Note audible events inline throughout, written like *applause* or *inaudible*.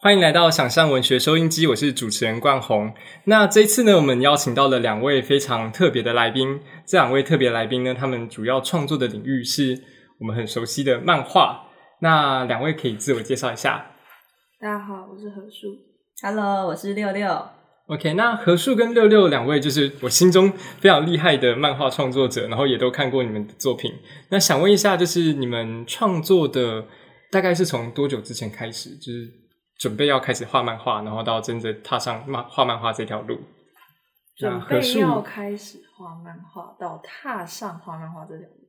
欢迎来到想象文学收音机，我是主持人冠宏。那这一次呢，我们邀请到了两位非常特别的来宾。这两位特别来宾呢，他们主要创作的领域是我们很熟悉的漫画。那两位可以自我介绍一下。大家好，我是何树。Hello，我是六六。OK，那何树跟六六两位就是我心中非常厉害的漫画创作者，然后也都看过你们的作品。那想问一下，就是你们创作的大概是从多久之前开始？就是准备要开始画漫画，然后到真正踏上漫画漫画这条路。准备要开始画漫画，到踏上画漫画这条路，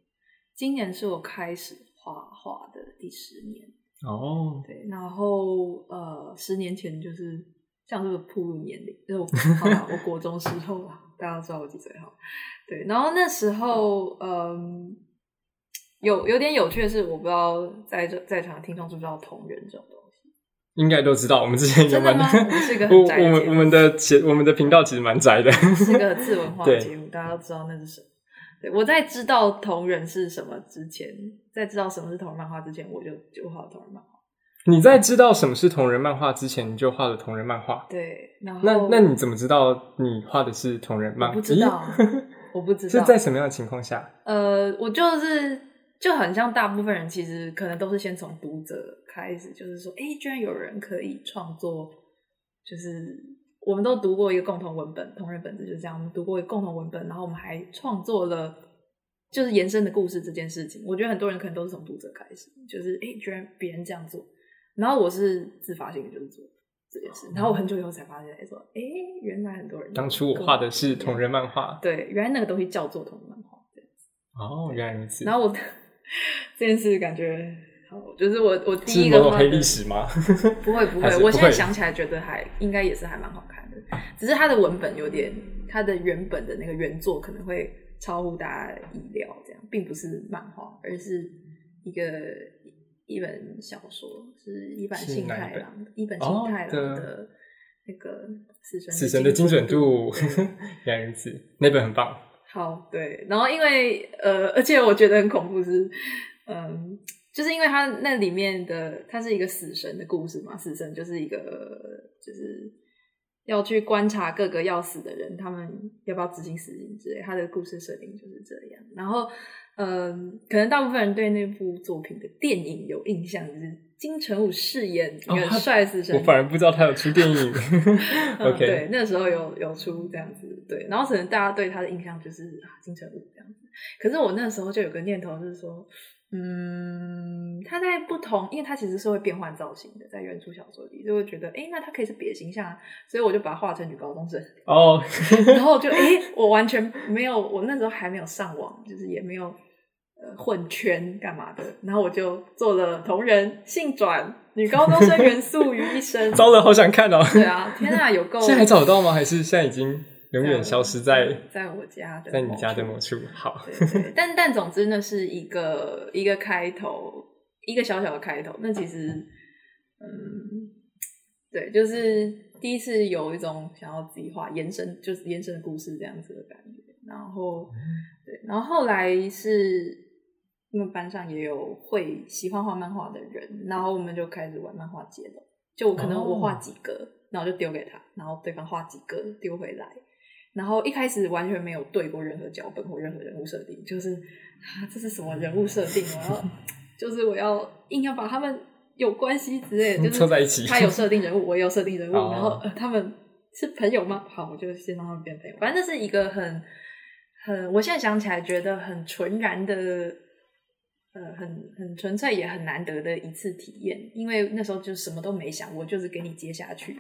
今年是我开始画画的第十年。哦，对，然后呃，十年前就是像这个铺路年龄，就是我好吧，我国中时候啊，大家知道我几岁哈。对，然后那时候嗯，有有点有趣的是，我不知道在这在场的听众知不知道同人这种东西。应该都知道，我们之前一个我很宅的节目我们我们的节我们的频道其实蛮宅的。是个次文化对节目，大家都知道那是什么。对我在知道同人是什么之前，在知道什么是同人漫画之前，我就就画同人漫画。你在知道什么是同人漫画之前，你就画了同人漫画。对，然后那那你怎么知道你画的是同人漫？我不知 *laughs* 道我不知道是在什么样的情况下？呃，我就是就很像大部分人，其实可能都是先从读者开始，就是说，哎，居然有人可以创作，就是我们都读过一个共同文本，同人本子就是这样，我们读过一个共同文本，然后我们还创作了就是延伸的故事这件事情。我觉得很多人可能都是从读者开始，就是哎，居然别人这样做，然后我是自发性的就是做这件事，然后我很久以后才发现，哎，说，哎，原来很多人当初我画的是同人漫画。对，原来那个东西叫做同人漫画，对。哦，原来如此。然后我 *laughs* 这件事感觉好，就是我我第一个黑历史吗？不 *laughs* 会不会，我现在想起来觉得还应该也是还蛮好看的，只是它的文本有点，它的原本的那个原作可能会超乎大家意料，这样并不是漫画，而是一个一本小说，是一本是幸哪一本太郎，一本哦幸太郎的的那个死神死神的精准度对，*laughs* 原来如此，那本很棒。好，对，然后因为呃，而且我觉得很恐怖是，嗯，就是因为他那里面的他是一个死神的故事嘛，死神就是一个就是要去观察各个要死的人，他们要不要执行死刑之类，他的故事设定就是这样。然后，嗯，可能大部分人对那部作品的电影有印象，就是金城武饰演一个帅死神，我反而不知道他有出电影。*laughs* 嗯，对 OK，，那时候有有出这样子，对，然后可能大家对他的印象就是啊金城武这样子，可是我那时候就有个念头，就是说，嗯，他在不同，因为他其实是会变换造型的，在原著小说里，就会觉得，哎，那他可以是别的形象啊，所以我就把他画成女高中生，哦，*laughs* 然后就，哎，我完全没有，我那时候还没有上网，就是也没有。呃，混圈干嘛的？然后我就做了同人性转女高中生元素于一身，*laughs* 糟了，好想看哦。对啊，天啊，有够！现在还找得到吗？还是现在已经永远消失在在我家的在你家的某某处？好，对对，但但总之那是一个一个开头，一个小小的开头。那其实，嗯，对，就是第一次有一种想要自己画延伸，就是延伸的故事这样子的感觉。然后，对，然后后来是因为班上也有会喜欢画漫画的人，然后我们就开始玩漫画接龙。就可能我画几个，然后就丢给他，然后对方画几个丢回来。然后一开始完全没有对过任何脚本或任何人物设定，就是啊，这是什么人物设定？我要 *laughs* 就是我要硬要把他们有关系之类的，*laughs* 就是凑在一起他有设定人物，我也有设定人物，哦然后、呃、他们是朋友吗？好，我就先让他们变朋友。反正这是一个很很，我现在想起来觉得很纯然的。呃，很很纯粹也很难得的一次体验，因为那时候就什么都没想，我就是给你接下去，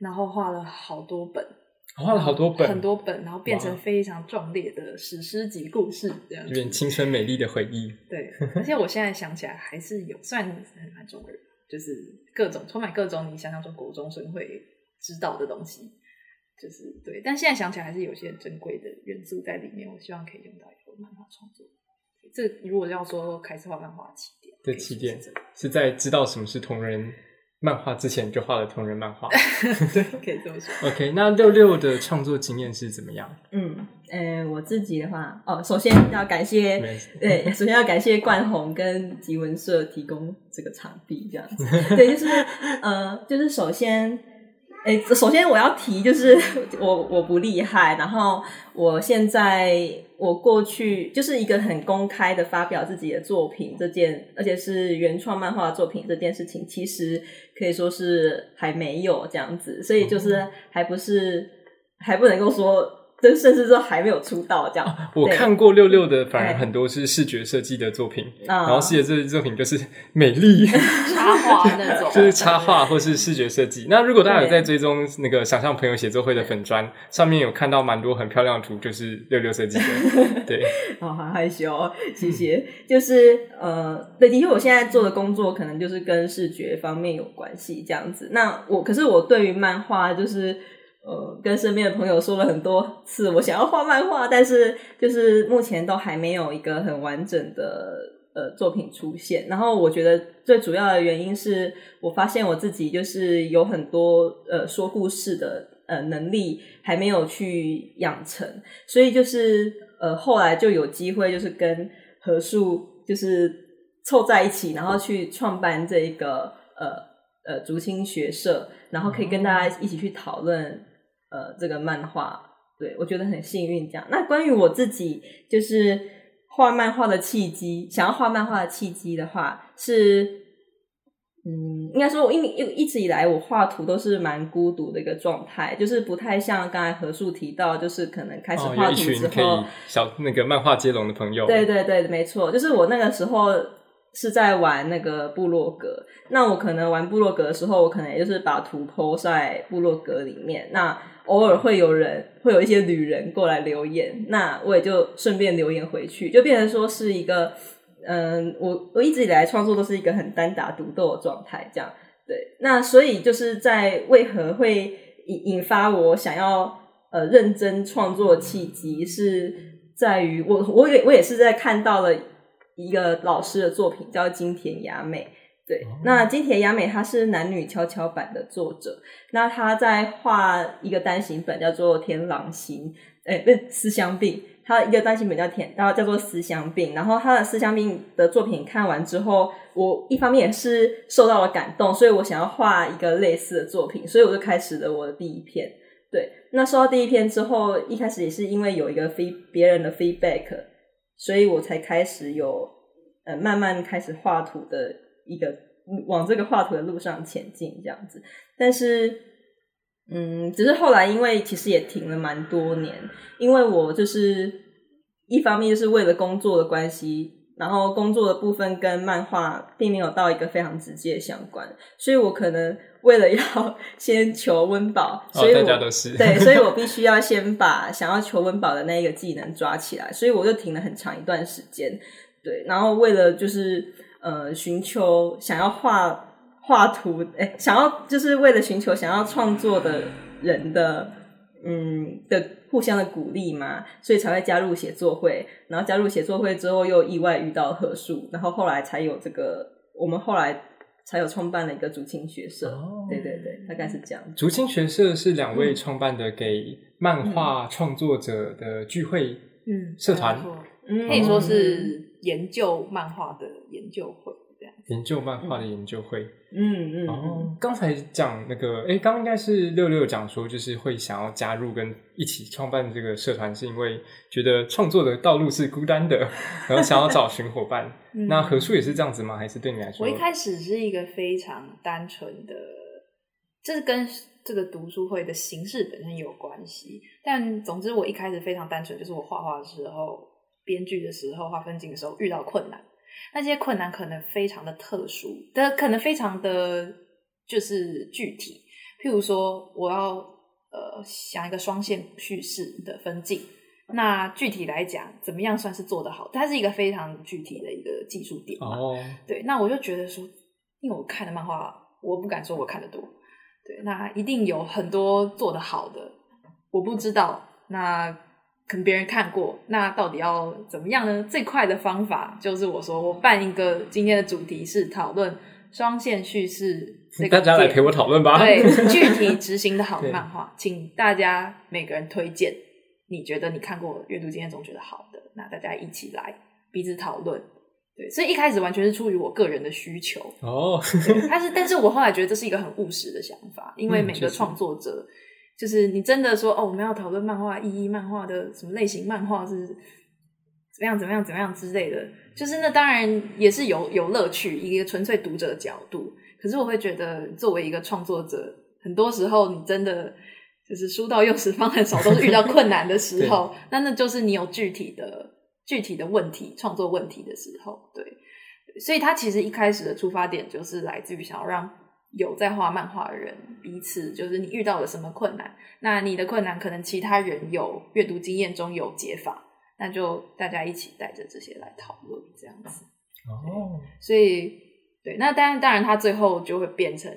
然后画了好多本，画了好多本，很多本，然后变成非常壮烈的史诗级故事，这样子。有点青春美丽的回忆。对，而且我现在想起来还是有，虽然很蛮中二，就是各种充满各种你想象中国中生会知道的东西，就是对，但现在想起来还是有些珍贵的元素在里面，我希望可以用到以后漫画创作。这如果要说开始画漫画起点，的起点是在知道什么是同人漫画之前就画了同人漫画。*laughs* 对，可以这么说。OK，那六六的创作经验是怎么样？嗯，呃，我自己的话，哦，首先要感谢，对，首先要感谢冠宏跟吉文社提供这个场地，这样子，*laughs* 对，就是呃，就是首先，诶，首先我要提，就是 *laughs* 我我不厉害，然后我现在我过去就是一个很公开的发表自己的作品这件，而且是原创漫画作品这件事情，其实可以说是还没有这样子，所以就是还不是还不能够说。就甚至说还没有出道这样，我看过六六的，反而哎很多是视觉设计的作品，啊然后视觉设计作品就是 *laughs* 美丽，*laughs* 插画那种，就是插画或是视觉设计。那如果大家有在追踪那个想象朋友写作会的粉砖，上面有看到蛮多很漂亮的图，就是六六设计的。*laughs* 对，哦，好害羞哦，谢谢。就是呃，对，的确，我现在做的工作可能就是跟视觉方面有关系，这样子。那我可是我对于漫画，就是呃，跟身边的朋友说了很多次，我想要画漫画，但是就是目前都还没有一个很完整的呃作品出现。然后我觉得最主要的原因是我发现我自己就是有很多呃说故事的呃能力还没有去养成，所以就是呃后来就有机会就是跟何树就是凑在一起，然后去创办这一个呃呃竹青学社，然后可以跟大家一起去讨论呃这个漫画。对我觉得很幸运这样。那关于我自己就是画漫画的契机，想要画漫画的契机的话是。嗯，应该说，我一一一直以来我画图都是蛮孤独的一个状态，就是不太像刚才何树提到，就是可能开始哦，画图之后，群可以小那个漫画接龙的朋友。对对对，没错，就是我那个时候是在玩那个部落格。那我可能玩部落格的时候，我可能也就是把图 po 在部落格里面。那偶尔会有人，会有一些旅人过来留言，那我也就顺便留言回去，就变成说是一个，嗯，我我一直以来创作都是一个很单打独斗的状态，这样对。那所以就是在为何会引引发我想要呃认真创作契机，是在于我我也我也是在看到了一个老师的作品叫金田雅美。对，那金田雅美她是男女跷跷板的作者，那她在画一个单行本叫做《天狼星》，哎，不是思乡病，她一个单行本叫天，然后叫做思乡病，然后她的思乡病的作品看完之后，我一方面也是受到了感动，所以我想要画一个类似的作品，所以我就开始了我的第一篇。对，那收到第一篇之后，一开始也是因为有一个 feed 别人的 feedback，所以我才开始有呃慢慢开始画图的一个往这个画图的路上前进这样子。但是，嗯，只是后来因为其实也停了蛮多年，因为我就是一方面就是为了工作的关系。然后工作的部分跟漫画并没有到一个非常直接的相关，所以我可能为了要先求温饱，所以大家都是对，所以我必须 *laughs* 要先把想要求温饱的那一个技能抓起来，所以我就停了很长一段时间。对，然后为了就是呃寻求想要画画图，哎，想要就是为了寻求想要创作的人的嗯的互相的鼓励嘛，所以才会加入写作会。然后加入写作会之后，又意外遇到何树，然后后来才有这个，我们后来才有创办了一个竹青学社。哦对对对，大概是这样。竹青学社是两位创办的，给漫画创作者的聚会嗯，社团嗯可以说是研究漫画的研究会这样。研究漫画的研究会。嗯嗯嗯哦，刚才讲那个，哎，刚刚应该是六六讲说，就是会想要加入跟一起创办这个社团，是因为觉得创作的道路是孤单的，*laughs* 然后想要找寻伙伴。嗯那何树也是这样子吗？还是对你来说？我一开始是一个非常单纯的，这是跟这个读书会的形式本身有关系。但总之，我一开始非常单纯，就是我画画的时候、编剧的时候、画分镜的时候遇到困难。那些困难可能非常的特殊，的可能非常的就是具体。譬如说，我要呃想一个双线叙事的分镜，那具体来讲，怎么样算是做得好？它是一个非常具体的一个技术点嘛。哦，对，那我就觉得说，因为我看的漫画，我不敢说我看的多，对，那一定有很多做得好的，我不知道，那可能别人看过，那到底要怎么样呢？最快的方法就是我说，我办一个今天的主题是讨论双线叙事大家来陪我讨论吧。对 *laughs* 具体执行的好对漫画，请大家每个人推荐你觉得你看过阅读经验中觉得好的，那大家一起来彼此讨论。对，所以一开始完全是出于我个人的需求，哦，但是但是我后来觉得这是一个很务实的想法，因为每个创作者，就是你真的说哦，我们要讨论漫画意义，漫画的什么类型，漫画是怎么样怎么样怎么样之类的，就是那当然也是有有乐趣，一个纯粹读者的角度。可是我会觉得，作为一个创作者，很多时候你真的就是书到用时方恨少，都是遇到困难的时候，*laughs* 那那就是你有具体的具体的问题，创作问题的时候，对。所以他其实一开始的出发点就是来自于想要让有在画漫画的人彼此，就是你遇到了什么困难，那你的困难可能其他人有阅读经验中有解法，那就大家一起带着这些来讨论这样子。哦，所以对，那当然当然他最后就会变成。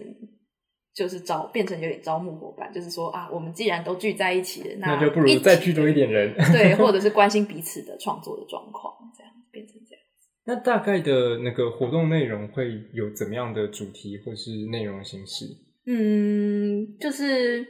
就是招变成有点招募伙伴，就是说啊，我们既然都聚在一起了，那就不如再聚多一点人。对，或者 *laughs* 是关心彼此的创作的状况。那大概的那个活动内容会有怎么样的主题或是内容形式？嗯，就是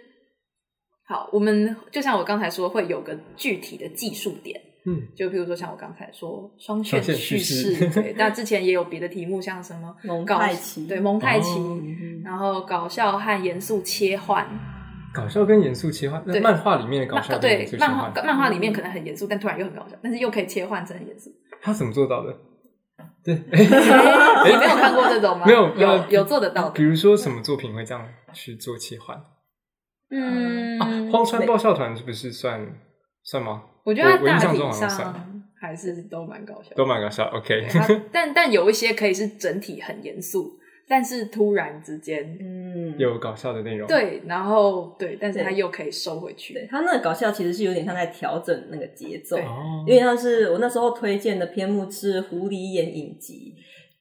好，我们就像我刚才说，会有个具体的技术点，嗯，就比如说像我刚才说双线叙叙事，对，那之前也有别的题目，像什么蒙搞太奇对蒙太奇，哦然后搞笑和严肃切换，搞笑跟严肃切换，那漫画里面的搞笑对漫画，漫画里面可能很严肃，但突然又很搞笑，但是又可以切换成很严肃。他怎么做到的？对，*laughs* 你没有看过这种吗？没有有呃有做得到的。比如说什么作品会这样去做切换？嗯，啊，荒川爆笑团是不是算算吗？我觉得大体象中好像算上还是都蛮搞笑的。都蛮搞笑。OK，它但但有一些可以是整体很严肃，但是突然之间，嗯，有搞笑的内容。，对，然后对，但是他又可以收回去。对他那个搞笑其实是有点像在调整那个节奏，有点像是我那时候推荐的篇目是《狐狸眼影集》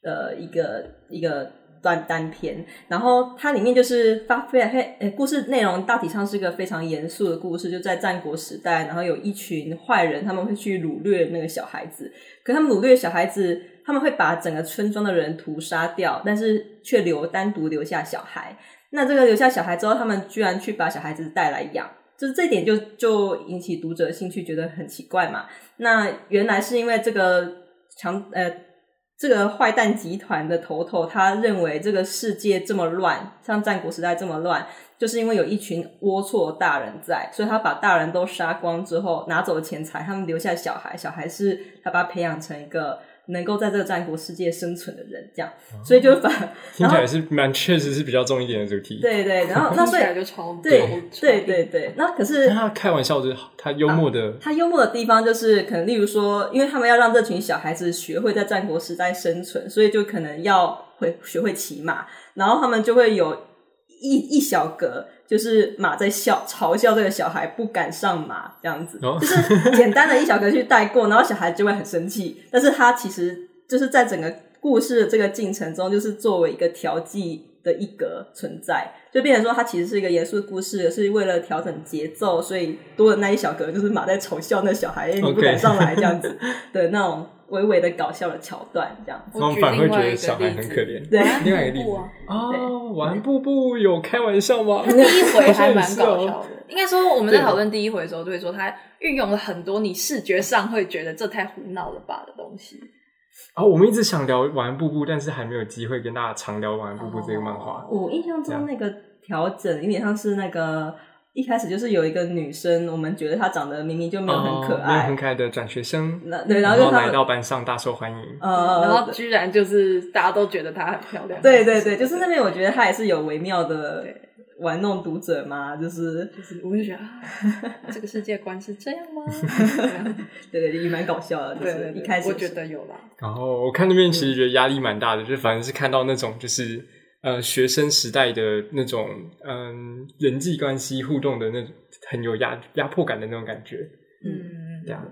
的一个一个短单篇，然后它里面就是发非呃故事内容大体上是一个非常严肃的故事，就在战国时代，然后有一群坏人他们会去掳掠那个小孩子，可他们掳掠小孩子，他们会把整个村庄的人屠杀掉，但是却留单独留下小孩。那这个留下小孩之后，他们居然去把小孩子带来养，就是这点就就引起读者的兴趣，觉得很奇怪嘛。那原来是因为这个强呃这个坏蛋集团的头头，他认为这个世界这么乱，像战国时代这么乱，就是因为有一群龌龊大人在，所以他把大人都杀光之后，拿走了钱财，他们留下小孩，小孩是他把他培养成一个能够在这个战国世界生存的人，这样，所以就把 *laughs* 听起来是蛮确实是比较重一点的主题。，对对，然后那所以来就超对。对对对，那可是他开玩笑就是他幽默的，他幽默的地方就是，可能例如说，因为他们要让这群小孩子学会在战国时代生存，所以就可能要会学会骑马，然后他们就会有一一小格，就是马在笑嘲笑这个小孩不敢上马这样子，哦。就是简单的一小格去带过，然后小孩就会很生气，但是他其实就是在整个故事的这个进程中，就是作为一个调剂的一格存在，就变成说它其实是一个严肃的故事，是为了调整节奏，所以多的那一小格就是马在嘲笑那小孩，哎、你不敢上来这样子。*laughs* 的那种微微的搞笑的桥段，这样我举反而会觉另外一个得小孩例子。很可怜。对 *laughs* 另外一个例子。啊。哦，玩步步有开玩笑吗？第一回还蛮搞笑的。应该说我们在讨论第一回的时候，就会说他运用了很多你视觉上会觉得这太胡闹了吧的东西。啊，我们一直想聊玩步步，但是还没有机会跟大家常聊玩步步这个漫画。我印象中那个调整有点像是那个一开始就是有一个女生，我们觉得她长得明明就没有很可哦没有爱，很可爱的转学生，那对，然然后就他们后来到班上大受欢迎。呃，然后居然就是大家都觉得她很漂亮。对对对，就是那边我觉得她也是有微妙的玩弄读者嘛，就是就是我就觉得啊，*laughs* 这个世界观是这样吗？*laughs* 对对，也蛮搞笑的，就是对对对，一开始我觉得有啦。然后我看那边其实觉得压力蛮大的，就是反正是看到那种就是呃学生时代的那种嗯人际关系互动的那种很有压压迫感的那种感觉。嗯，这样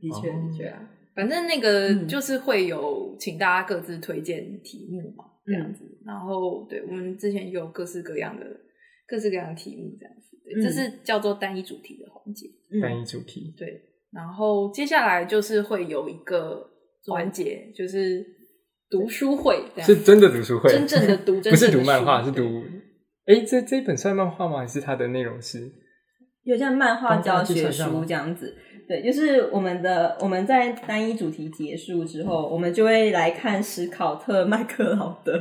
的确哦的确对啊，反正那个嗯就是会有请大家各自推荐题目嘛，这样子。然后对我们之前有各式各样的各式各样的题目，这样子。对，嗯这是叫做单一主题的环节。单一主题，对，然后接下来就是会有一个环节，就是读书会，是真的读书会，真正的读，*laughs* 不是读漫画，是读。哎，这这一本算漫画吗？还是它的内容是？有像漫画教学书这样子。对，就是我们的我们在单一主题结束之后，我们就会来看史考特·麦克劳德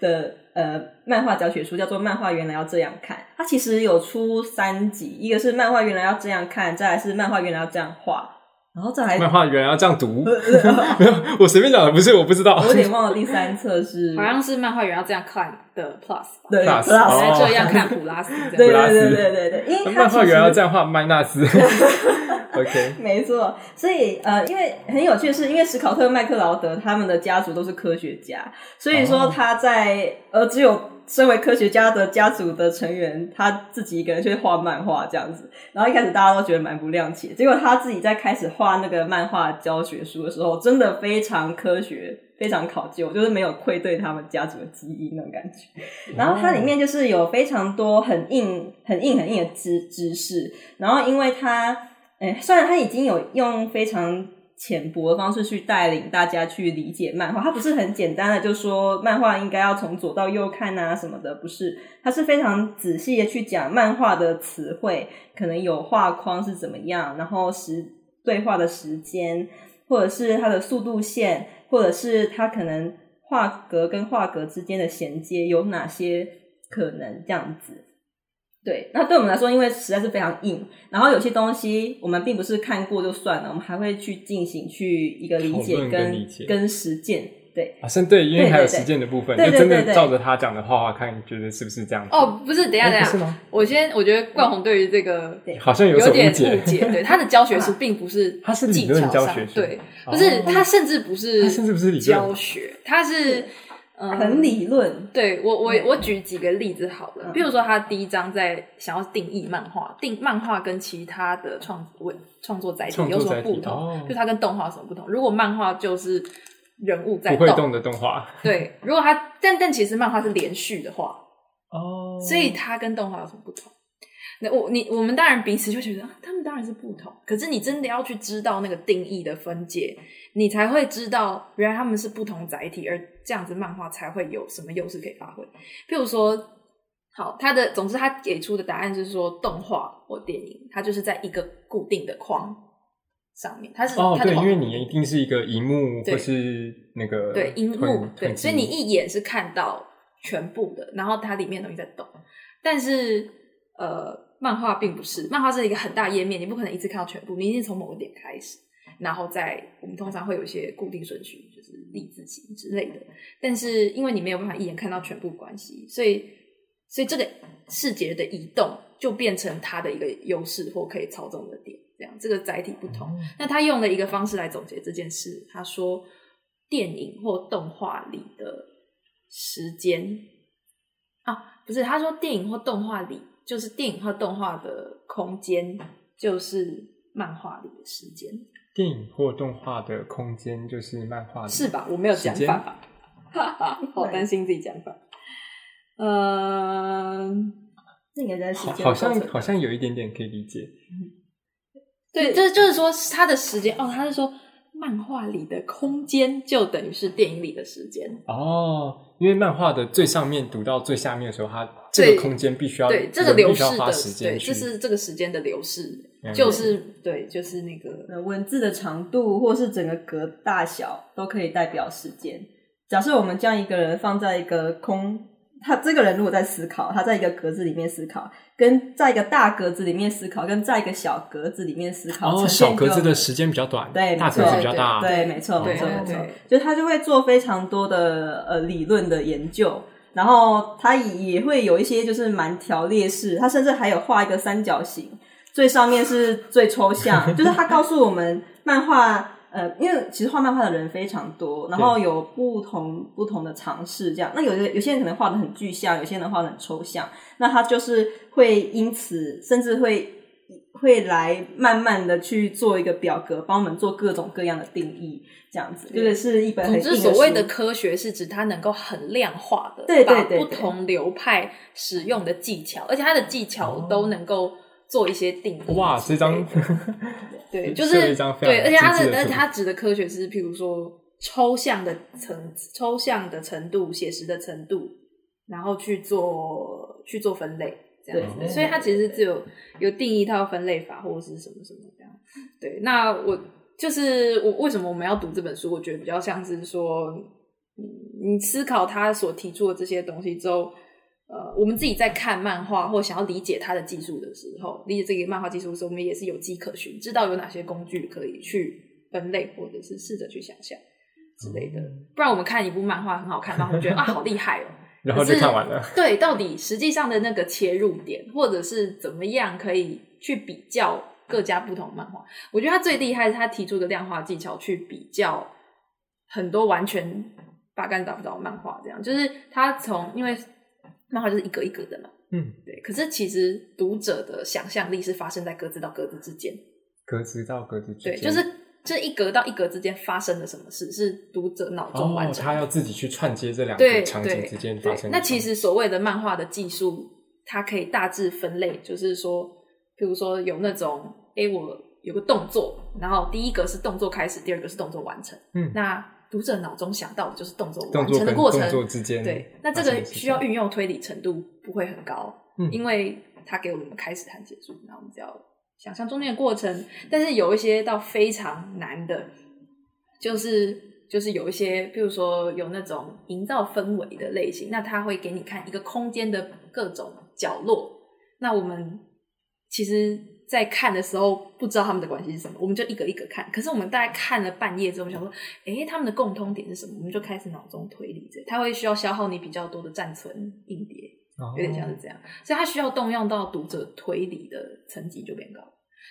的呃漫画教学书，叫做《漫画原来要这样看》。它其实有出三集，一个是漫画原来要这样看，再来是漫画原来要这样画，然后再来漫画原来要这样读？*laughs* 没有，我随便讲的，不是，我不知道。我有点忘了第三册是好像是漫画员要这样看的 Plus 吧？对来这样看普拉斯这对样。对对对对对，因为漫画原来要这样画麦纳斯。*laughs* *laughs* OK，没错，所以呃，因为很有趣的是，因为史考特、麦克劳德他们的家族都是科学家，所以说哦他在、呃，只有身为科学家的家族的成员，他自己一个人去画漫画这样子。然后一开始大家都觉得蛮不谅解，结果他自己在开始画那个漫画教学书的时候，真的非常科学。非常考究，就是没有愧对他们家族的基因那种感觉。*laughs* 然后它里面就是有非常多很硬、很硬、很硬的知知识。然后因为他哎，虽然他已经有用非常浅薄的方式去带领大家去理解漫画，它不是很简单的就说漫画应该要从左到右看啊什么的，不是，它是非常仔细的去讲漫画的词汇，可能有画框是怎么样，然后时对话的时间，或者是它的速度线，或者是它可能画格跟画格之间的衔接有哪些可能这样子。对，那对我们来说，因为实在是非常硬，然后有些东西我们并不是看过就算了，我们还会去进行去一个理解跟跟理解跟实践。对，啊，是对，因为还有实践的部分，对就真的对对对照着他讲的画画看，你觉得是不是这样子？哦，不是，等一下，等一下？我先，我觉得冠宏对于这个好像有点误解对 *laughs* 他的教学是并不是他是理技论巧上教学是对，哦不是他甚至不是，他甚至不是理论教学，他是嗯很理论。对我，我我举几个例子好了，比如说他第一章在想要定义漫画，定漫画跟其他的创文创作载体有什么不同？哦就它跟动画有什么不同？如果漫画就是人物在不会动的动画 *laughs* 对，如果它但但其实漫画是连续的话，哦所以它跟动画有什么不同？那我你我们当然彼此就觉得啊，他们当然是不同。可是你真的要去知道那个定义的分界，你才会知道原来他们是不同载体，而这样子漫画才会有什么优势可以发挥。譬如说，好，他的总之他给出的答案就是说，动画或电影，它就是在一个固定的框上面，它是哦，对，因为你一定是一个荧幕或是那个对荧幕吞对，所以你一眼是看到全部的，然后它里面的东西在动。但是呃，漫画并不是，漫画是一个很大页面，你不可能一次看到全部，你一定从某个点开始，然后再我们通常会有一些固定顺序，就是立字形之类的。但是因为你没有办法一眼看到全部关系，所以所以这个视觉的移动就变成它的一个优势或可以操纵的点。这样，这个载体不同。那他用了一个方式来总结这件事，他说电影或动画里的时间啊，不是，他说电影或动画里就是电影或动画的空间，就是漫画里的时间，电影或动画的空间就是漫画里是吧？我没有讲时间反吧？哈哈，好担心自己讲反。嗯、那个在时间好好像好像有一点点可以理解。对，就是就是说，他的时间哦，他是说漫画里的空间就等于是电影里的时间。哦，因为漫画的最上面读到最下面的时候，它这个空间必须要对这个流逝的时，对，间去这是这个时间的流逝，嗯就是对，就是那个呃文字的长度或是整个格大小都可以代表时间。假设我们将一个人放在一个空，他这个人如果在思考，他在一个格子里面思考，跟在一个大格子里面思考，跟在一个小格子里面思考，哦，呈小现格子的时间比较短，对大格没错子比较大，对，没错，没错，没错，就他就会做非常多的呃理论的研究，然后他也会有一些就是蛮条列式，他甚至还有画一个三角形，最上面是最抽象，*laughs* 就是他告诉我们漫画。呃，因为其实画漫画的人非常多，然后有不同不同的尝试，这样。那有的有些人可能画的很具象，有些人画的很抽象，那他就是会因此甚至会会来慢慢的去做一个表格，帮我们做各种各样的定义，这样子，这个是一本很总之，硬的所谓的科学是指它能够很量化的，对对对不同流派使用的技巧，而且它的技巧都能够做一些定义。哦哇，这张对，*laughs* 就是对，而且它的，而且它指的科学是，譬如说抽象的层、抽象的程度、写实的程度，然后去做去做分类，这样子。对所以它其实只有有定一套分类法或者是什么什么这样。对，那我就是我为什么我们要读这本书？我觉得比较像是说，嗯，你思考他所提出的这些东西之后。呃，我们自己在看漫画或想要理解它的技术的时候，理解这个漫画技术的时候，我们也是有迹可循，知道有哪些工具可以去分类，或者是试着去想象之类的。不然我们看一部漫画很好看，然后我们觉得啊好厉害哦，然后就看完了。对，到底实际上的那个切入点，或者是怎么样可以去比较各家不同漫画？我觉得他最厉害是他提出的量化技巧去比较很多完全八竿打不着的漫画，这样就是他从因为。漫画就是一格一格的嘛，嗯，对。可是其实读者的想象力是发生在格子到格子之间，格子到格子之间，对，就是这一格到一格之间发生了什么事，是读者脑中完成。他要自己去串接这两个场景之间发生。那其实所谓的漫画的技术，它可以大致分类，就是说，比如说有那种，哎，我有个动作，然后第一个是动作开始，第二个是动作完成，嗯，那。读者脑中想到的就是动作完成的过程，对，那这个需要运用推理程度不会很高，嗯，因为它给我们开始和结束，然后我们只要想象中间的过程。但是有一些到非常难的，就是就是有一些，比如说有那种营造氛围的类型，那他会给你看一个空间的各种角落。那我们其实。在看的时候不知道他们的关系是什么，我们就一个一个看。可是我们大概看了半夜之后，想说，哎，他们的共通点是什么？我们就开始脑中推理。这他会需要消耗你比较多的暂存硬碟，有点像是这样。所以他需要动用到读者推理的层级就变高。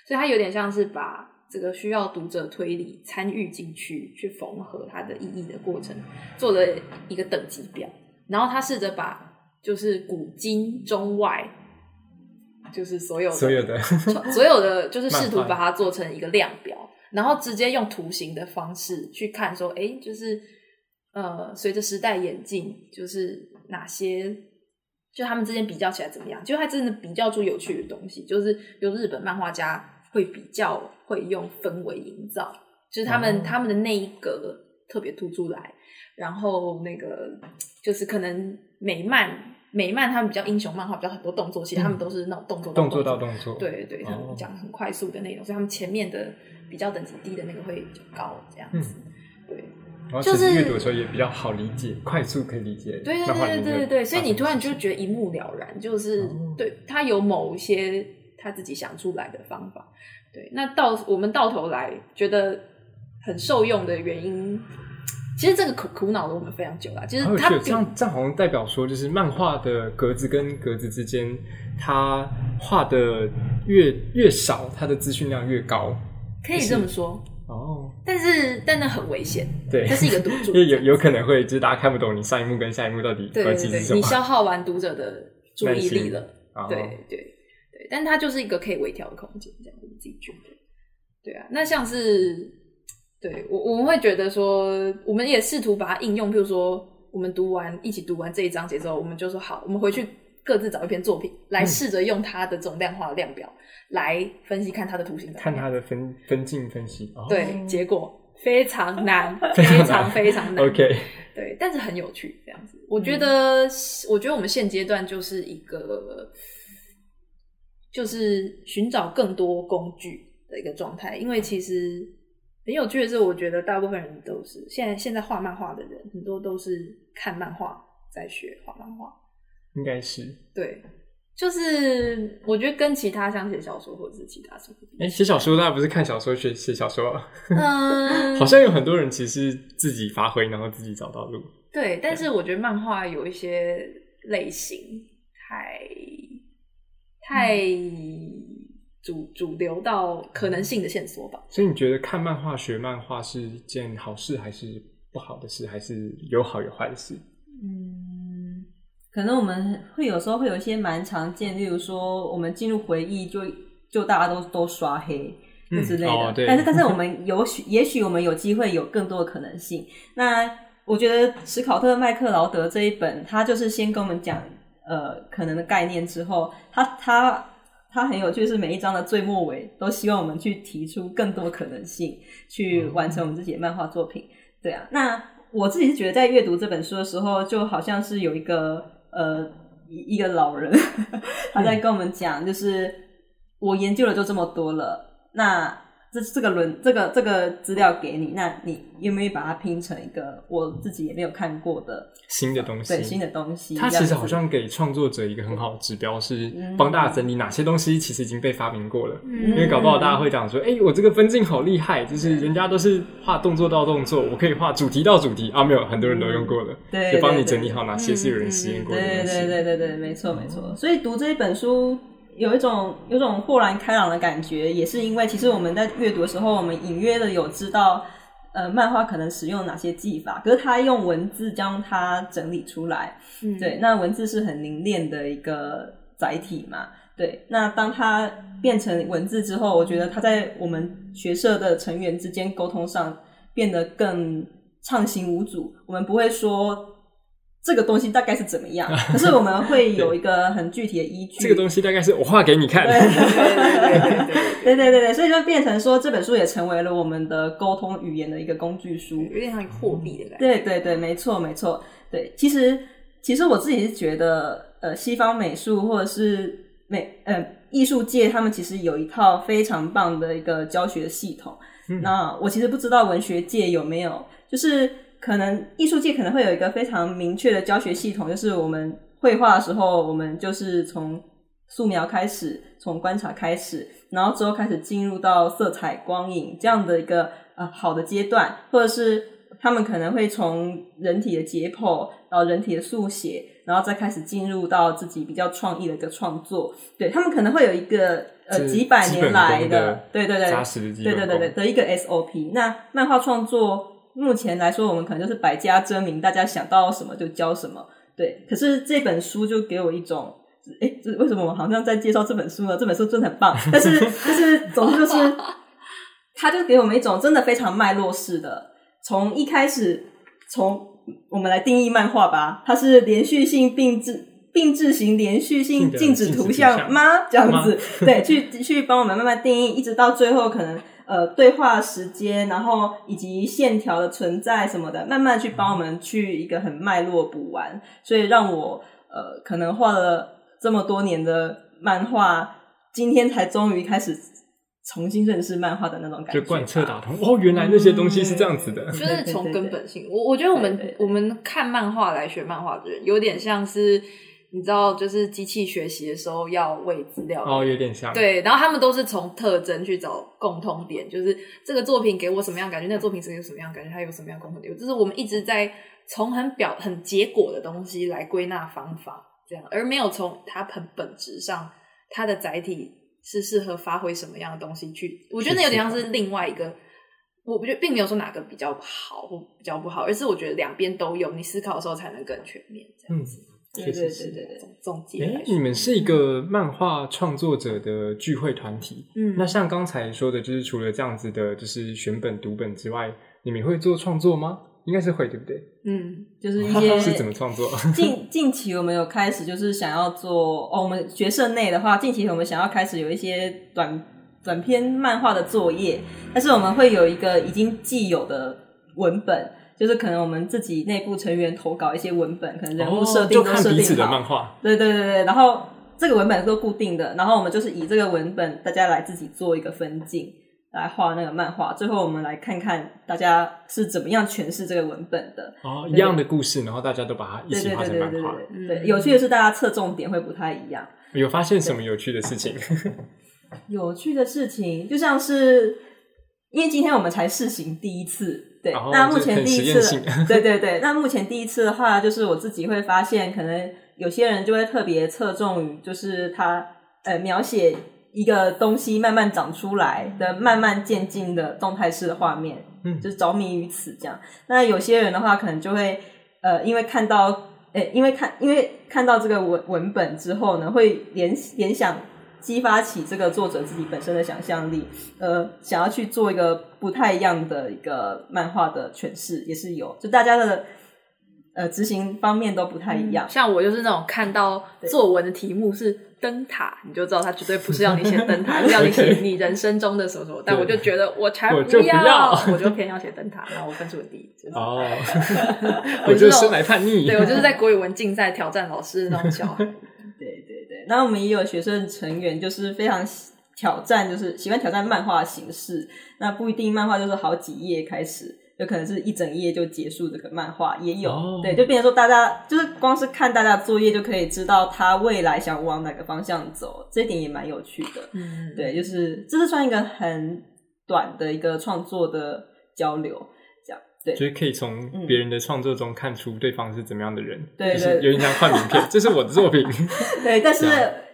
所以他有点像是把这个需要读者推理参与进去，去缝合它的意义的过程，做了一个等级表。然后他试着把就是古今中外。就是所有所有的 *laughs* 所有的，就是试图把它做成一个量表，然后直接用图形的方式去看，说，哎，就是呃，随着时代演进，就是哪些，就他们之间比较起来怎么样？就他真的比较出有趣的东西，就是比如日本漫画家会比较会用氛围营造，就是他们他们的那一格特别突出来，然后那个就是可能美漫。美漫他们比较英雄漫画，比较很多动作，其实他们都是那种动作动作到动作，对对，他们讲很快速的内容，所以他们前面的比较等级低的那个会比较高，这样子，对。就是阅读的时候也比较好理解，快速可以理解。对对对对对对，所以你突然就觉得一目了然，就是对他有某一些他自己想出来的方法。对，那到我们到头来觉得很受用的原因。其实这个苦苦恼了我们非常久了。其实它这样这样好像代表说，就是漫画的格子跟格子之间，它画的越越少，它的资讯量越高。可以这么说哦。但是但那很危险，对，这是一个赌注，因为有有可能会就是大家看不懂你上一幕跟下一幕到底关系是什么，你消耗完读者的注意力了。对对对，但它就是一个可以微调的空间，这样我们自己觉得。对啊，那像是。对我我们会觉得说，我们也试图把它应用。比如说，我们读完一起读完这一章节之后，我们就说好，我们回去各自找一篇作品来试着用它的这种量化的量表来分析，看它的图形，看它的分分镜分析。对，结果非常难，非常非常难。OK，对，但是很有趣，这样子。我觉得，我觉得我们现阶段就是一个，就是寻找更多工具的一个状态，因为其实。很有趣的是，我觉得大部分人都是现在现在画漫画的人，很多都是看漫画在学画漫画。应该是对，就是我觉得跟其他像写小说或者是其他什么，哎，写小说大家不是看小说学写小说？嗯，*laughs* 好像有很多人其实自己发挥，然后自己找到路。对，但是我觉得漫画有一些类型太太。主主流到可能性的线索吧。所以你觉得看漫画学漫画是一件好事，还是不好的事，还是有好有坏的事？嗯，可能我们会有时候会有一些蛮常见，例如说我们进入回忆，就就大家都都刷黑之类的。但是但是我们有许也许我们有机会有更多的可能性。那我觉得史考特麦克劳德这一本，他就是先跟我们讲呃可能的概念之后，他他。它很有趣，是每一章的最末尾都希望我们去提出更多可能性，去完成我们自己的漫画作品。对啊，那我自己是觉得在阅读这本书的时候，就好像是有一个呃一一个老人 *laughs* 他在跟我们讲，就是我研究了就这么多了，那。这这个轮这个这个资料给你，那你愿不愿意把它拼成一个我自己也没有看过的新的东西？对，新的东西。它其实好像给创作者一个很好的指标，是帮大家整理哪些东西其实已经被发明过了。因为搞不好大家会讲说：“哎，我这个分镜好厉害，就是人家都是画动作到动作，我可以画主题到主题啊。”没有，很多人都用过了，就帮你整理好哪些是有人实验过的。对对对对对，没错没错。所以读这一本书。有一种有种豁然开朗的感觉，也是因为其实我们在阅读的时候，我们隐约的有知道，呃，漫画可能使用哪些技法，可是他用文字将它整理出来，对，那文字是很凝练的一个载体嘛，对，那当它变成文字之后，我觉得它在我们学社的成员之间沟通上变得更畅行无阻，我们不会说。这个东西大概是怎么样，*laughs* 可是我们会有一个很具体的依据。这个东西大概是我画给你看。对对对对对，所以就变成说这本书也成为了我们的沟通语言的一个工具书，有点像货币的感觉。对对对，没错没错。对，其实其实我自己是觉得，呃，西方美术或者是美呃艺术界，他们其实有一套非常棒的一个教学系统。那我其实不知道文学界有没有，就是可能艺术界可能会有一个非常明确的教学系统，就是我们绘画的时候，我们就是从素描开始，从观察开始，然后之后开始进入到色彩、光影这样的一个呃好的阶段，或者是他们可能会从人体的解剖，然后人体的速写，然后再开始进入到自己比较创意的一个创作。对他们可能会有一个呃几百年来的对对对对对对对的一个 SOP。那漫画创作。目前来说，我们可能就是百家争鸣，大家想到什么就教什么。对，可是这本书就给我一种，哎，这为什么我好像在介绍这本书呢？这本书真的很棒，但是，*laughs* 但是，总之就是，他就给我们一种真的非常脉络式的，从一开始，从我们来定义漫画吧，它是连续性并置并置型连续性静止图像吗？这样子，对，去去帮我们慢慢定义，一直到最后可能。呃，对话时间，然后以及线条的存在什么的，慢慢去帮我们去一个很脉络补完，所以让我呃，可能画了这么多年的漫画，今天才终于开始重新认识漫画的那种感觉，就贯彻打通。哦，原来那些东西是这样子的，就是从根本性。我我觉得我们我们看漫画来学漫画的人，有点像是。你知道，就是机器学习的时候要喂资料哦，有点像对。然后他们都是从特征去找共通点，就是这个作品给我什么样感觉，那个作品是有什么样感觉，它有什么样共同点。就是我们一直在从很表、很结果的东西来归纳方法，这样，而没有从它很本质上，它的载体是适合发挥什么样的东西去。我觉得那有点像是另外一个，我觉得并没有说哪个比较好或比较不好，而是我觉得两边都有，你思考的时候才能更全面，这样子。对对对对对，总结。哎，你们是一个漫画创作者的聚会团体。嗯，那像刚才说的，就是除了这样子的，就是选本读本之外，你们会做创作吗？应该是会，对不对？嗯，就是一 *laughs* 些是怎么创作？近近期我们有开始，就是想要做哦。我们学社内的话，近期我们想要开始有一些短短篇漫画的作业，但是我们会有一个已经既有的文本。就是可能我们自己内部成员投稿一些文本，可能人物设定都设定好。对对对对，然后这个文本是固定的，然后我们就是以这个文本，大家来自己做一个分镜，来画那个漫画。最后我们来看看大家是怎么样诠释这个文本的。哦，一样的故事，然后大家都把它一起画成漫画。对，有趣的是大家侧重点会不太一样。有发现什么有趣的事情？有趣的事情，就像是因为今天我们才试行第一次。对，那目前第一次，对对对，那目前第一次的话，就是我自己会发现，可能有些人就会特别侧重于，就是他呃描写一个东西慢慢长出来的、慢慢渐进的动态式的画面，嗯，就是着迷于此这样。那有些人的话，可能就会呃，因为看到，诶，因为看，因为看到这个文文本之后呢，会联联想。激发起这个作者自己本身的想象力，呃，想要去做一个不太一样的一个漫画的诠释，也是有。就大家的呃执行方面都不太一样。像我就是那种看到作文的题目是灯塔，你就知道他绝对不是要你写灯塔，是 *laughs* 要你写你人生中的什么什么。但我就觉得我才我就不要 *laughs* 我就偏要写灯塔，然后我分数很低。就是哦，*laughs* 我就是那种我就生来叛逆。对我就是在国语文竞赛挑战老师那种小孩。那我们也有学生成员就是非常喜挑战，就是喜欢挑战漫画形式。那不一定漫画就是好几页开始，有可能是一整页就结束这个漫画，也有。哦对，就变成说大家就是光是看大家的作业就可以知道他未来想往哪个方向走，这一点也蛮有趣的。嗯，对，就是这是算一个很短的一个创作的交流，对。就是可以从别人的创作中看出对方是怎么样的人，对就是有点像换名片，*laughs* 这是我的作品。对，但是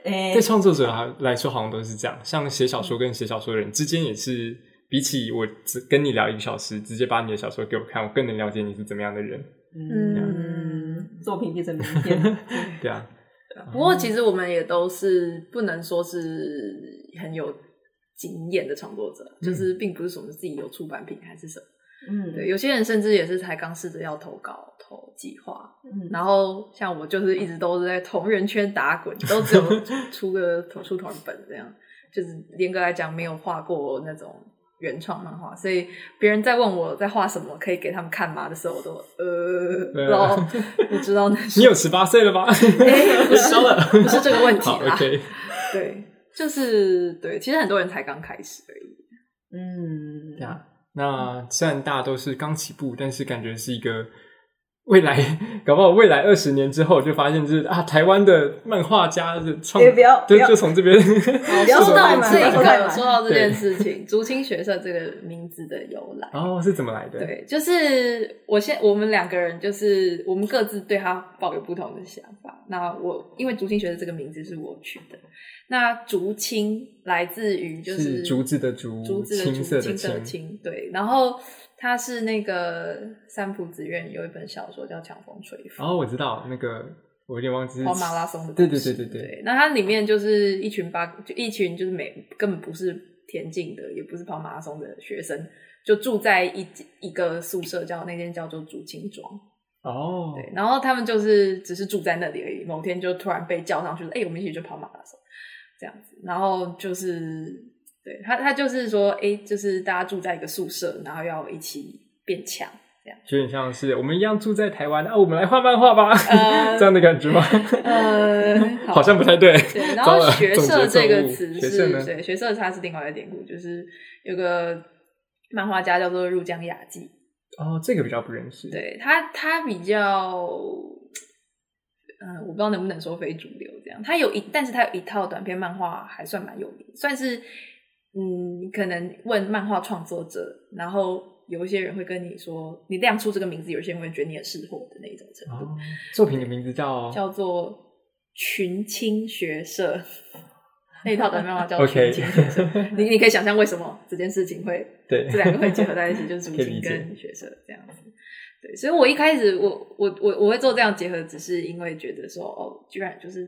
诶、对创作者来说，好像都是这样。像写小说跟写小说的人之间，也是比起我只跟你聊一个小时，直接把你的小说给我看，我更能了解你是怎么样的人。嗯，作品变成名片，*laughs* 对啊，不过其实我们也都是不能说是很有经验的创作者，就是并不是什么自己有出版品还是什么。嗯，对，有些人甚至也是才刚试着要投稿、投计划，嗯然后像我就是一直都是在同人圈打滚，都只有 *laughs* 出个出同人本这样，就是严格来讲没有画过那种原创漫画，所以别人在问我在画什么，可以给他们看吗的时候，我都呃不知道不知道那 *laughs* 是你有十八岁了吗？哎不是了 *laughs* 不是这个问题好啦。对，就是对，其实很多人才刚开始而已，嗯，对啊，那虽然大家都是刚起步，但是感觉是一个未来，搞不好未来二十年之后就发现，就是啊，台湾的漫画家的创，也不要就就从这边，*laughs* 不要说到这不要说太满个，说到这件事情，竹青学社这个名字的由来。哦，是怎么来的？对，就是我现我们两个人，就是我们各自对他抱有不同的想法。那我因为竹青学社这个名字是我取的，那竹青来自于就是竹子的竹，竹子的竹，青色的青色的青，对。然后它是那个三浦子苑有一本小说叫《强风吹拂》，哦，我知道那个，我有点忘记跑马拉松的对，对对对对对。那它里面就是一群八，就一群就是每根本不是田径的，也不是跑马拉松的学生，就住在一一个宿舍叫那间叫做竹青庄。哦，对，然后他们就是只是住在那里而已。某天就突然被叫上去说：“哎、我们一起去跑马拉松。”这样子，然后就是对他，他就是说：“哎、就是大家住在一个宿舍，然后要一起变强。”这样，有点像是我们一样住在台湾，啊，我们来画漫画吧，呃 *laughs* 这样的感觉吗？呃，*laughs* 好像不太对。对，然后学社这个词学社对学社，它是另外一个典故，就是有个漫画家叫做入江雅纪，哦，这个比较不认识。，对他，他比较，嗯、我不知道能不能说非主流这样。他有一，但是他有一套短篇漫画还算蛮有名，算是嗯，你可能问漫画创作者，然后有一些人会跟你说，你亮出这个名字，有些人会觉得你很识货的那一种程度，哦，作品的名字叫叫做群青学社。那一套短篇漫画叫 *laughs* 群青学社，你你可以想象为什么这件事情会对这两个会结合在一起，就是 *laughs* 主青跟学社这样子。对，所以我一开始我我我我会做这样结合，只是因为觉得说哦，居然就是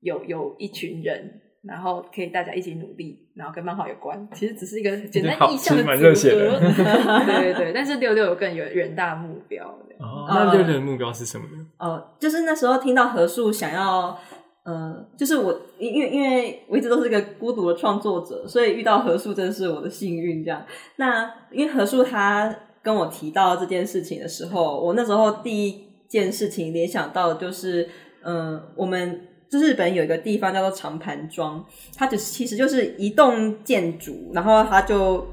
有有一群人，然后可以大家一起努力，然后跟漫画有关，其实只是一个简单好意向的其实蛮热血的组合 *laughs* 对对对，但是六六有更有远大目标。哦，那六六的目标是什么呢？哦，就是那时候听到何树想要，呃，就是我因因为因为我一直都是一个孤独的创作者，所以遇到何树真是我的幸运。这样，那因为何树他跟我提到这件事情的时候，我那时候第一件事情联想到的就是，嗯、我们。就日本有一个地方叫做长盘庄，它就是其实就是一栋建筑，然后它就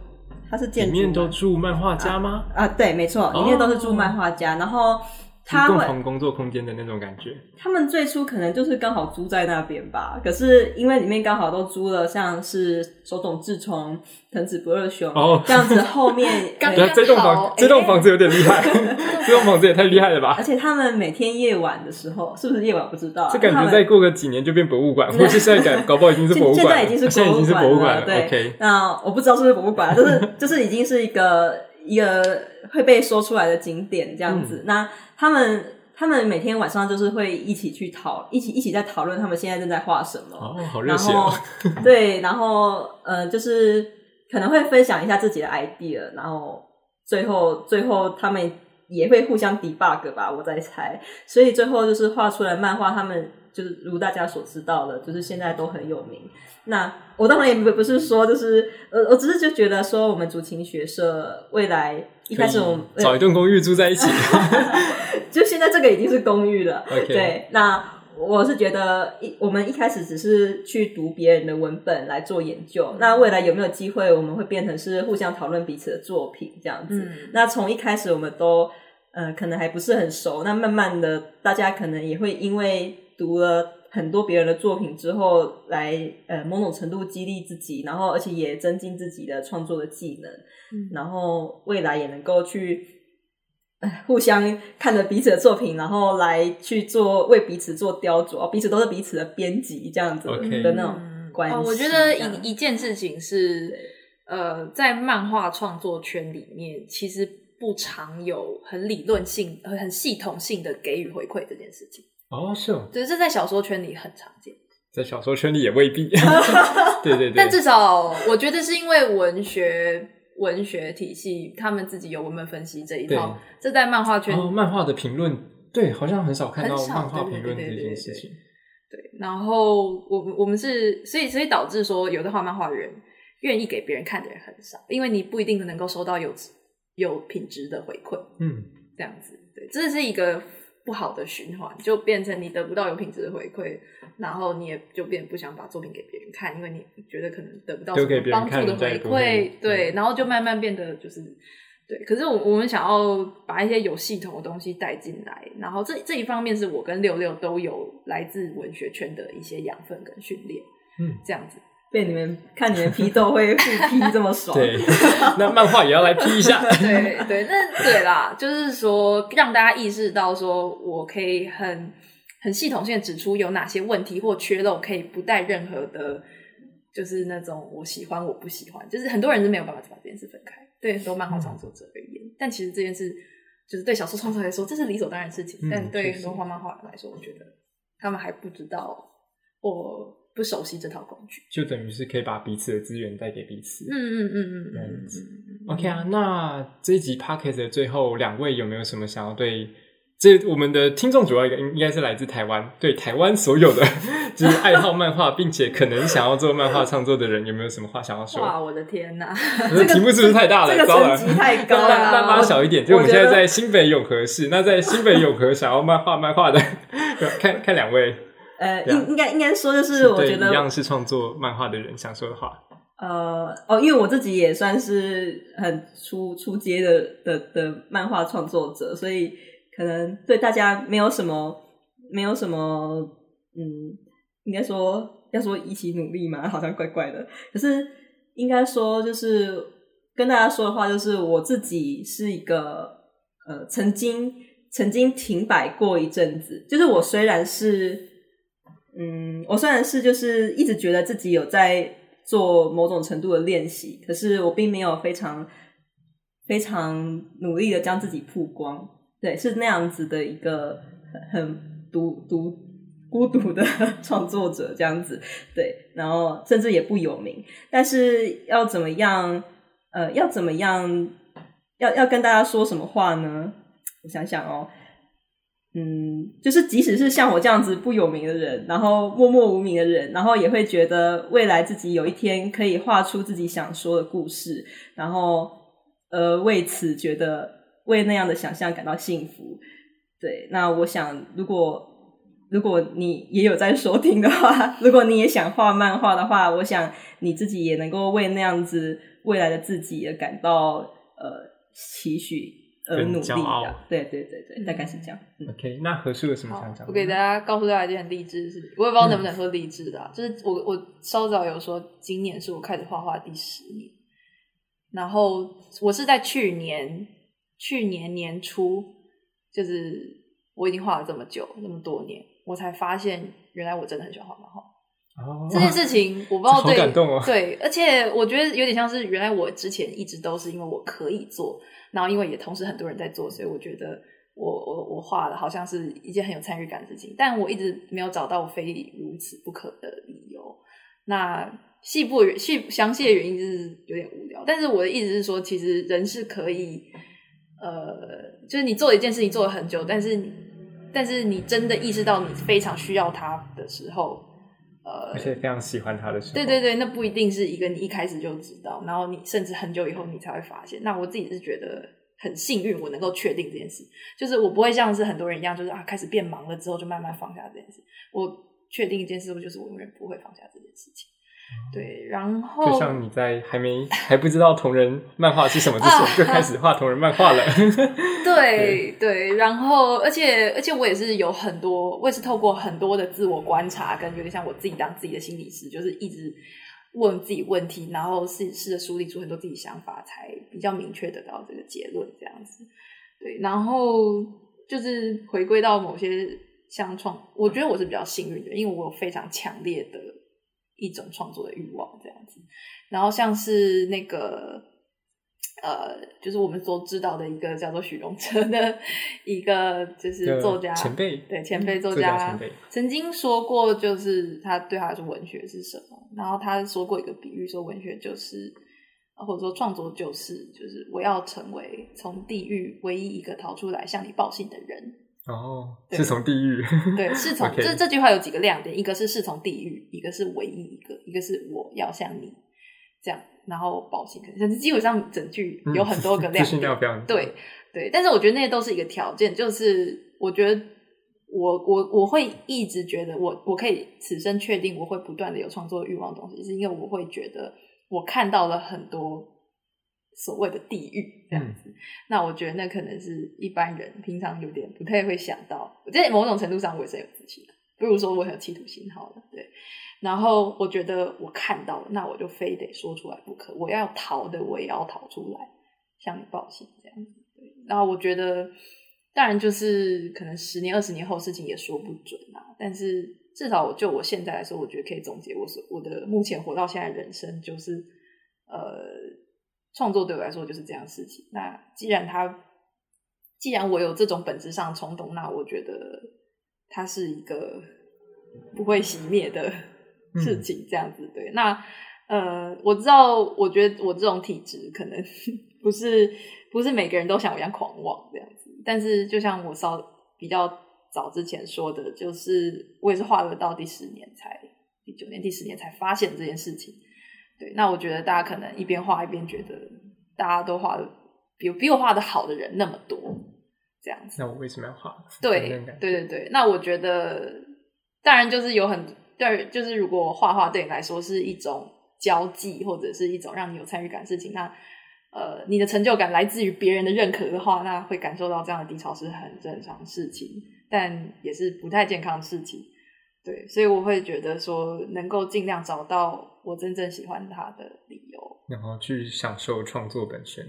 它是建筑里面都住漫画家吗？啊，对，没错，里面都是住漫画家，然后他会共同工作空间的那种感觉。他们最初可能就是刚好租在那边吧，可是因为里面刚好都租了像是手冢治虫、藤子不二雄、哦这样子，后面 *laughs* 这栋房好这栋房子有点厉害，*laughs* 这栋房子也太厉害了吧而！且他们每天夜晚的时候，是不是夜晚不知道啊、这感觉再过个几年就变博物馆，*laughs* 或是现在感搞不好已经是博物馆了，在已经是现在已经是博物馆了，对。那我不知道是不是博物馆，就是就是已经是一个一个会被说出来的景点这样子。嗯那他们他们每天晚上就是会一起去讨，一起一起在讨论他们现在正在画什么。哦，好热然后血哦！对，然后呃，就是可能会分享一下自己的 idea，然后最后最后他们也会互相 debug 吧，我在猜。所以最后就是画出来漫画，他们就是如大家所知道的，就是现在都很有名。那我当然也不不是说就是呃，我只是就觉得说我们竹琴学社未来一开始我们找一栋公寓住在一起。*laughs* *laughs* 就现在这个已经是公寓了。OK 对，那我是觉得一我们一开始只是去读别人的文本来做研究，那未来有没有机会我们会变成是互相讨论彼此的作品这样子？嗯那从一开始我们都呃可能还不是很熟，那慢慢的大家可能也会因为读了。很多别人的作品之后，来呃某种程度激励自己，然后而且也增进自己的创作的技能，嗯然后未来也能够去呃互相看着彼此的作品，然后来去做为彼此做雕琢，哦彼此都是彼此的编辑这样子的那种嗯关系。哦，我觉得一一件事情是，呃，在漫画创作圈里面，其实不常有很理论性、很很系统性的给予回馈这件事情。哦，是哦，对，这在小说圈里很常见。在小说圈里也未必。*laughs* 对对对，但至少我觉得是因为文学文学体系，他们自己有文本分析这一套，这在漫画圈、哦，漫画的评论，对，好像很少看到漫画评论这件事情。对，然后我们我们是，所以所以导致说，有的画漫画的人愿意给别人看的人很少，因为你不一定能够收到有有品质的回馈，嗯，这样子，对，这是一个不好的循环，就变成你得不到有品质的回馈，然后你也就变不想把作品给别人看，因为你觉得可能得不到什么帮助的回馈，对，然后就慢慢变得就是。对，可是我我们想要把一些有系统的东西带进来，然后这这一方面是我跟六六都有来自文学圈的一些养分跟训练，嗯，这样子。被你们看你们批斗会互批这么爽，对，*laughs* 那漫画也要来批一下。对 *laughs* 对，那对啦，就是说让大家意识到，说我可以很很系统性的指出有哪些问题或缺漏，可以不带任何的，就是那种我喜欢我不喜欢，就是很多人是没有办法把这件事分开。对很多漫画创作者而言，但其实这件事就是对小说创作者来说，这是理所当然的事情。嗯但对很多画漫画来说，我觉得他们还不知道或不熟悉这套工具。就等于是可以把彼此的资源带给彼此。嗯嗯嗯嗯。OK 啊，那这一集 Pocket 的最后，两位有没有什么想要对这我们的听众主要一个应应该是来自台湾，对台湾所有的 *laughs* 就是爱好漫画，并且可能想要做漫画创作的人，有没有什么话想要说？哇，我的天哪！*laughs* 这题目是不是太大了？这个层级太高那了。那拉小一点，就我们现在在新北永和市。那在新北永和想要漫画漫画的，*laughs* 看看两位呃，应应该应该说，就是我觉得一样是创作漫画的人想说的话。呃，哦，因为我自己也算是很出出街的的的漫画创作者，所以可能对大家没有什么没有什么，嗯，应该说要说一起努力嘛，好像怪怪的。可是应该说就是跟大家说的话，就是我自己是一个呃，曾经曾经停摆过一阵子，就是我虽然是嗯，我虽然是就是一直觉得自己有在做某种程度的练习，可是我并没有非常非常努力的将自己曝光。对，是那样子的一个很独独孤独的 *laughs* 创作者这样子。对，然后甚至也不有名，但是要怎么样？呃，要怎么样？要要跟大家说什么话呢？我想想哦。嗯，就是即使是像我这样子不有名的人，然后默默无名的人，然后也会觉得未来自己有一天可以画出自己想说的故事，然后呃为此觉得为那样的想象感到幸福。对，那我想如果如果你也有在收听的话，如果你也想画漫画的话，我想你自己也能够为那样子未来的自己而感到呃期许。而很努力骄傲的，对对对对，大概是这样。嗯 OK，那何叔有什么想讲？我给大家告诉大家一件很励志的事情，我也不知道能不能说励志的、啊，就是我我稍早有说，今年是我开始画画第十年，然后我是在去年去年年初，就是我已经画了这么久那么多年，我才发现原来我真的很喜欢画漫画。哦这件事情 *laughs* 我不知道好对感动哦对，而且我觉得有点像是原来我之前一直都是因为我可以做，然后因为也同时很多人在做，所以我觉得我我我画的好像是一件很有参与感的事情，但我一直没有找到我非如此不可的理由。那细部细详细的原因就是有点无聊，但是我的意思是说，其实人是可以呃，就是你做一件事情做了很久，但是你但是你真的意识到你非常需要它的时候，呃而，且非常喜欢他的时候，对对对，那不一定是一个你一开始就知道，然后你甚至很久以后你才会发现。那我自己是觉得很幸运，我能够确定这件事，就是我不会像是很多人一样，就是啊开始变忙了之后就慢慢放下这件事。我确定一件事，就是我永远不会放下这件事情。对，然后就像你在还没还不知道同人漫画是什么之前，就开始画同人漫画了。*laughs* 对对，然后而且而且我也是有很多，我也是透过很多的自我观察，跟有点像我自己当自己的心理师，就是一直问自己问题，然后试试着梳理出很多自己想法，才比较明确得到这个结论这样子。对，然后就是回归到某些相创，我觉得我是比较幸运的，因为我有非常强烈的一种创作的欲望这样子。然后像是那个呃，就是我们所知道的一个叫做许荣哲的一个就是作家前辈，对前辈作作家曾经说过，就是他对他来说文学是什么，然后他说过一个比喻，说文学就是。或者说创作就是就是我要成为从地狱唯一一个逃出来向你报信的人，哦，对是从地狱，对，是从 *laughs* 这这句话有几个亮点，一个是是从地狱，一个是唯一一个，一个是我要像你这样，然后报信，可是基本上整句有很多个亮点，对对，但是我觉得那些都是一个条件，就是我觉得我我我会一直觉得我我可以此生确定我会不断的有创作欲望的东西，是因为我会觉得我看到了很多所谓的地狱这样子，那我觉得那可能是一般人平常有点不太会想到，我在某种程度上我也是有自信的，不如说我很有企图心好了，对。然后我觉得我看到了，那我就非得说出来不可。我要逃的，我也要逃出来，向你报信这样子。对，然后我觉得，当然就是可能十年、二十年后事情也说不准啊。但是至少就我现在来说，我觉得可以总结我所我的目前活到现在的人生，就是呃，创作对我来说就是这样的事情。那既然他，既然我有这种本质上的冲动，那我觉得它是一个不会熄灭的事情，这样子对。那呃，我知道，我觉得我这种体质可能 *laughs* 不是不是每个人都像我一样狂妄这样子，但是就像我稍比较早之前说的，就是我也是画了到第十年才第九年、第十年才发现这件事情。对，那我觉得大家可能一边画一边觉得大家都画的比比我画的好的人那么多，这样子。那我为什么要画？对对对对，那我觉得当然就是有很对，就是如果画画对你来说是一种交际或者是一种让你有参与感的事情，那呃你的成就感来自于别人的认可的话，那会感受到这样的低潮是很正常的事情，但也是不太健康的事情。对，所以我会觉得说，能够尽量找到我真正喜欢他的理由，然后去享受创作本身。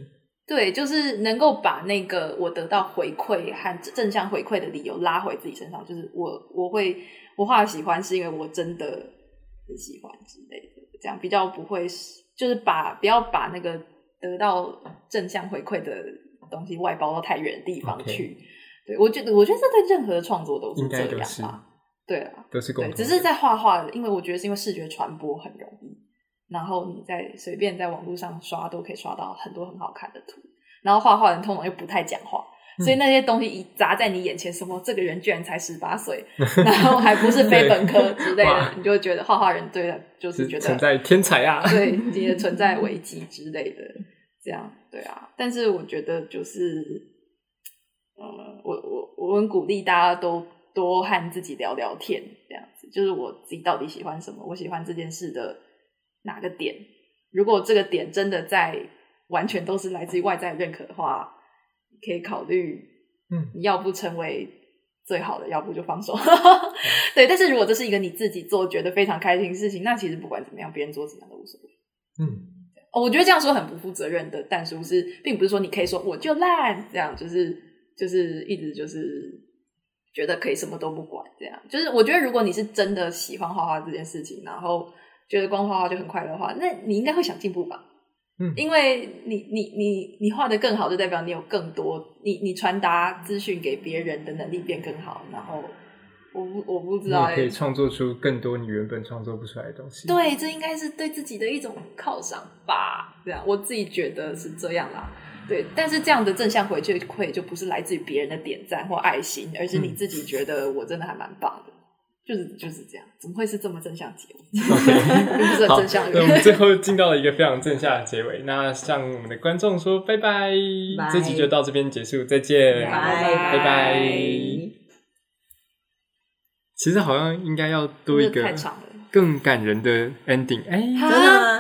对，就是能够把那个我得到回馈和正向回馈的理由拉回自己身上，就是我我会我画喜欢是因为我真的很喜欢之类的，这样比较不会是就是把不要把那个得到正向回馈的东西外包到太远的地方去。对我觉得，我觉得这对任何的创作都是这样吧。对啊，对，都是共同，只是在画画，因为我觉得是因为视觉传播很容易，然后你在随便在网络上刷都可以刷到很多很好看的图，然后画画人通常又不太讲话，所以那些东西一砸在你眼前，什么这个人居然才十八岁，*laughs* 然后还不是非本科之类的，你就会觉得画画人对的就是觉得存在天才啊。*laughs* 对你的存在危机之类的，这样对啊。但是我觉得就是，呃，我我我很鼓励大家都多和自己聊聊天，这样子。就是我自己到底喜欢什么，我喜欢这件事的哪个点。如果这个点真的在完全都是来自于外在认可的话，你可以考虑，嗯，你要不成为最好的，要不就放手。*laughs* 对，但是如果这是一个你自己做觉得非常开心的事情，那其实不管怎么样，别人做怎么样都无所谓。嗯，哦，我觉得这样说很不负责任的，但是不是，并不是说你可以说我就烂，这样就是就是一直就是觉得可以什么都不管，这样就是我觉得如果你是真的喜欢画画这件事情，然后觉得光画画就很快乐的话，那你应该会想进步吧？嗯因为你你你你画的更好，就代表你有更多，你你传达资讯给别人的能力变更好，然后我不我不知道、欸，可以创作出更多你原本创作不出来的东西。对，这应该是对自己的一种犒赏吧？这样，我自己觉得是这样啦。对，但是这样的正向回馈就不是来自于别人的点赞或爱心，而是你自己觉得我真的还蛮棒的，就是就是这样。怎么会是这么正向结尾？OK，*laughs* 不是正向那我们最后进到了一个非常正向的结尾。那向我们的观众说拜拜，拜这集就到这边结束，再见，拜拜拜。其实好像应该要多一个。更感人的 ending，哎、啊真的